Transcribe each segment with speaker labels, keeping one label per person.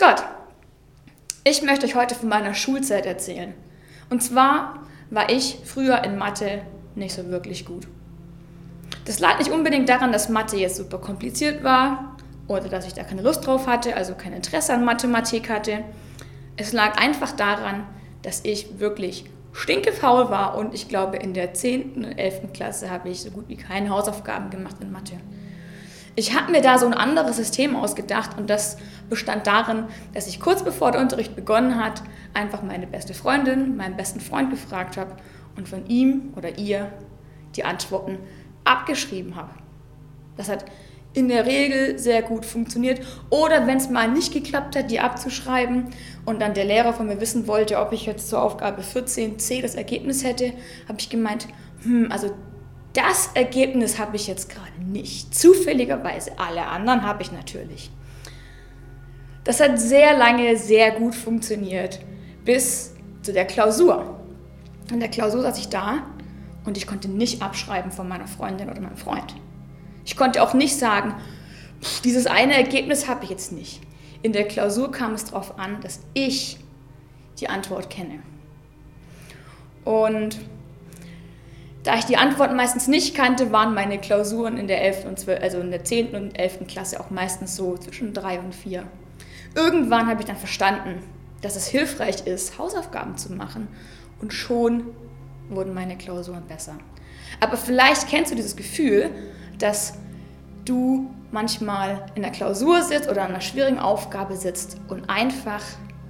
Speaker 1: Gott! Ich möchte euch heute von meiner Schulzeit erzählen. Und zwar war ich früher in Mathe nicht so wirklich gut. Das lag nicht unbedingt daran, dass Mathe jetzt super kompliziert war oder dass ich da keine Lust drauf hatte, also kein Interesse an Mathematik hatte. Es lag einfach daran, dass ich wirklich stinkefaul war und ich glaube, in der 10. und 11. Klasse habe ich so gut wie keine Hausaufgaben gemacht in Mathe. Ich habe mir da so ein anderes System ausgedacht und das bestand darin, dass ich kurz bevor der Unterricht begonnen hat, einfach meine beste Freundin, meinen besten Freund gefragt habe und von ihm oder ihr die Antworten abgeschrieben habe. Das hat in der Regel sehr gut funktioniert. Oder wenn es mal nicht geklappt hat, die abzuschreiben und dann der Lehrer von mir wissen wollte, ob ich jetzt zur Aufgabe 14c das Ergebnis hätte, habe ich gemeint, hm, also das Ergebnis habe ich jetzt gerade nicht. Zufälligerweise. Alle anderen habe ich natürlich. Das hat sehr lange sehr gut funktioniert. Bis zu der Klausur. In der Klausur saß ich da und ich konnte nicht abschreiben von meiner Freundin oder meinem Freund. Ich konnte auch nicht sagen, dieses eine Ergebnis habe ich jetzt nicht. In der Klausur kam es darauf an, dass ich die Antwort kenne. Und da ich die Antworten meistens nicht kannte, waren meine Klausuren in der 11. und 12, also in der 10. und 11. Klasse auch meistens so zwischen 3 und 4. Irgendwann habe ich dann verstanden, dass es hilfreich ist, Hausaufgaben zu machen und schon wurden meine Klausuren besser. Aber vielleicht kennst du dieses Gefühl, dass du manchmal in der Klausur sitzt oder an einer schwierigen Aufgabe sitzt und einfach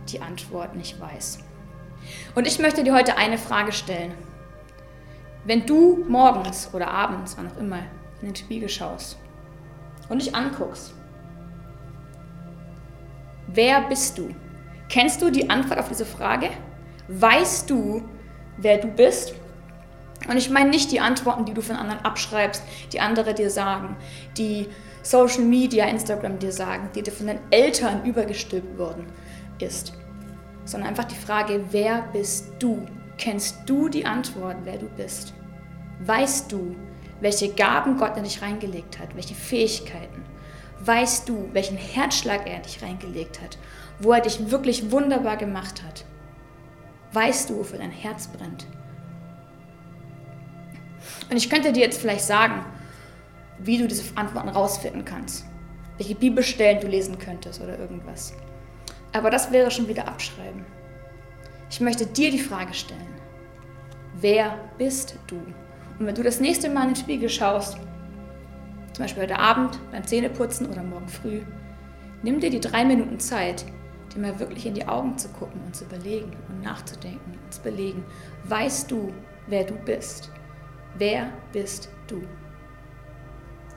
Speaker 1: die Antwort nicht weißt. Und ich möchte dir heute eine Frage stellen. Wenn du morgens oder abends, wann auch immer, in den Spiegel schaust und dich anguckst, wer bist du? Kennst du die Antwort auf diese Frage? Weißt du, wer du bist? Und ich meine nicht die Antworten, die du von anderen abschreibst, die andere dir sagen, die Social Media, Instagram dir sagen, die dir von deinen Eltern übergestülpt worden ist, sondern einfach die Frage, wer bist du? Kennst du die Antwort, wer du bist? Weißt du, welche Gaben Gott in dich reingelegt hat, welche Fähigkeiten? Weißt du, welchen Herzschlag er in dich reingelegt hat, wo er dich wirklich wunderbar gemacht hat? Weißt du, wofür dein Herz brennt? Und ich könnte dir jetzt vielleicht sagen, wie du diese Antworten rausfinden kannst, welche Bibelstellen du lesen könntest oder irgendwas. Aber das wäre schon wieder abschreiben. Ich möchte dir die Frage stellen, wer bist du? Und wenn du das nächste Mal in den Spiegel schaust, zum Beispiel heute Abend beim Zähneputzen oder morgen früh, nimm dir die drei Minuten Zeit, dir mal wirklich in die Augen zu gucken und zu überlegen und nachzudenken und zu überlegen, weißt du, wer du bist? Wer bist du?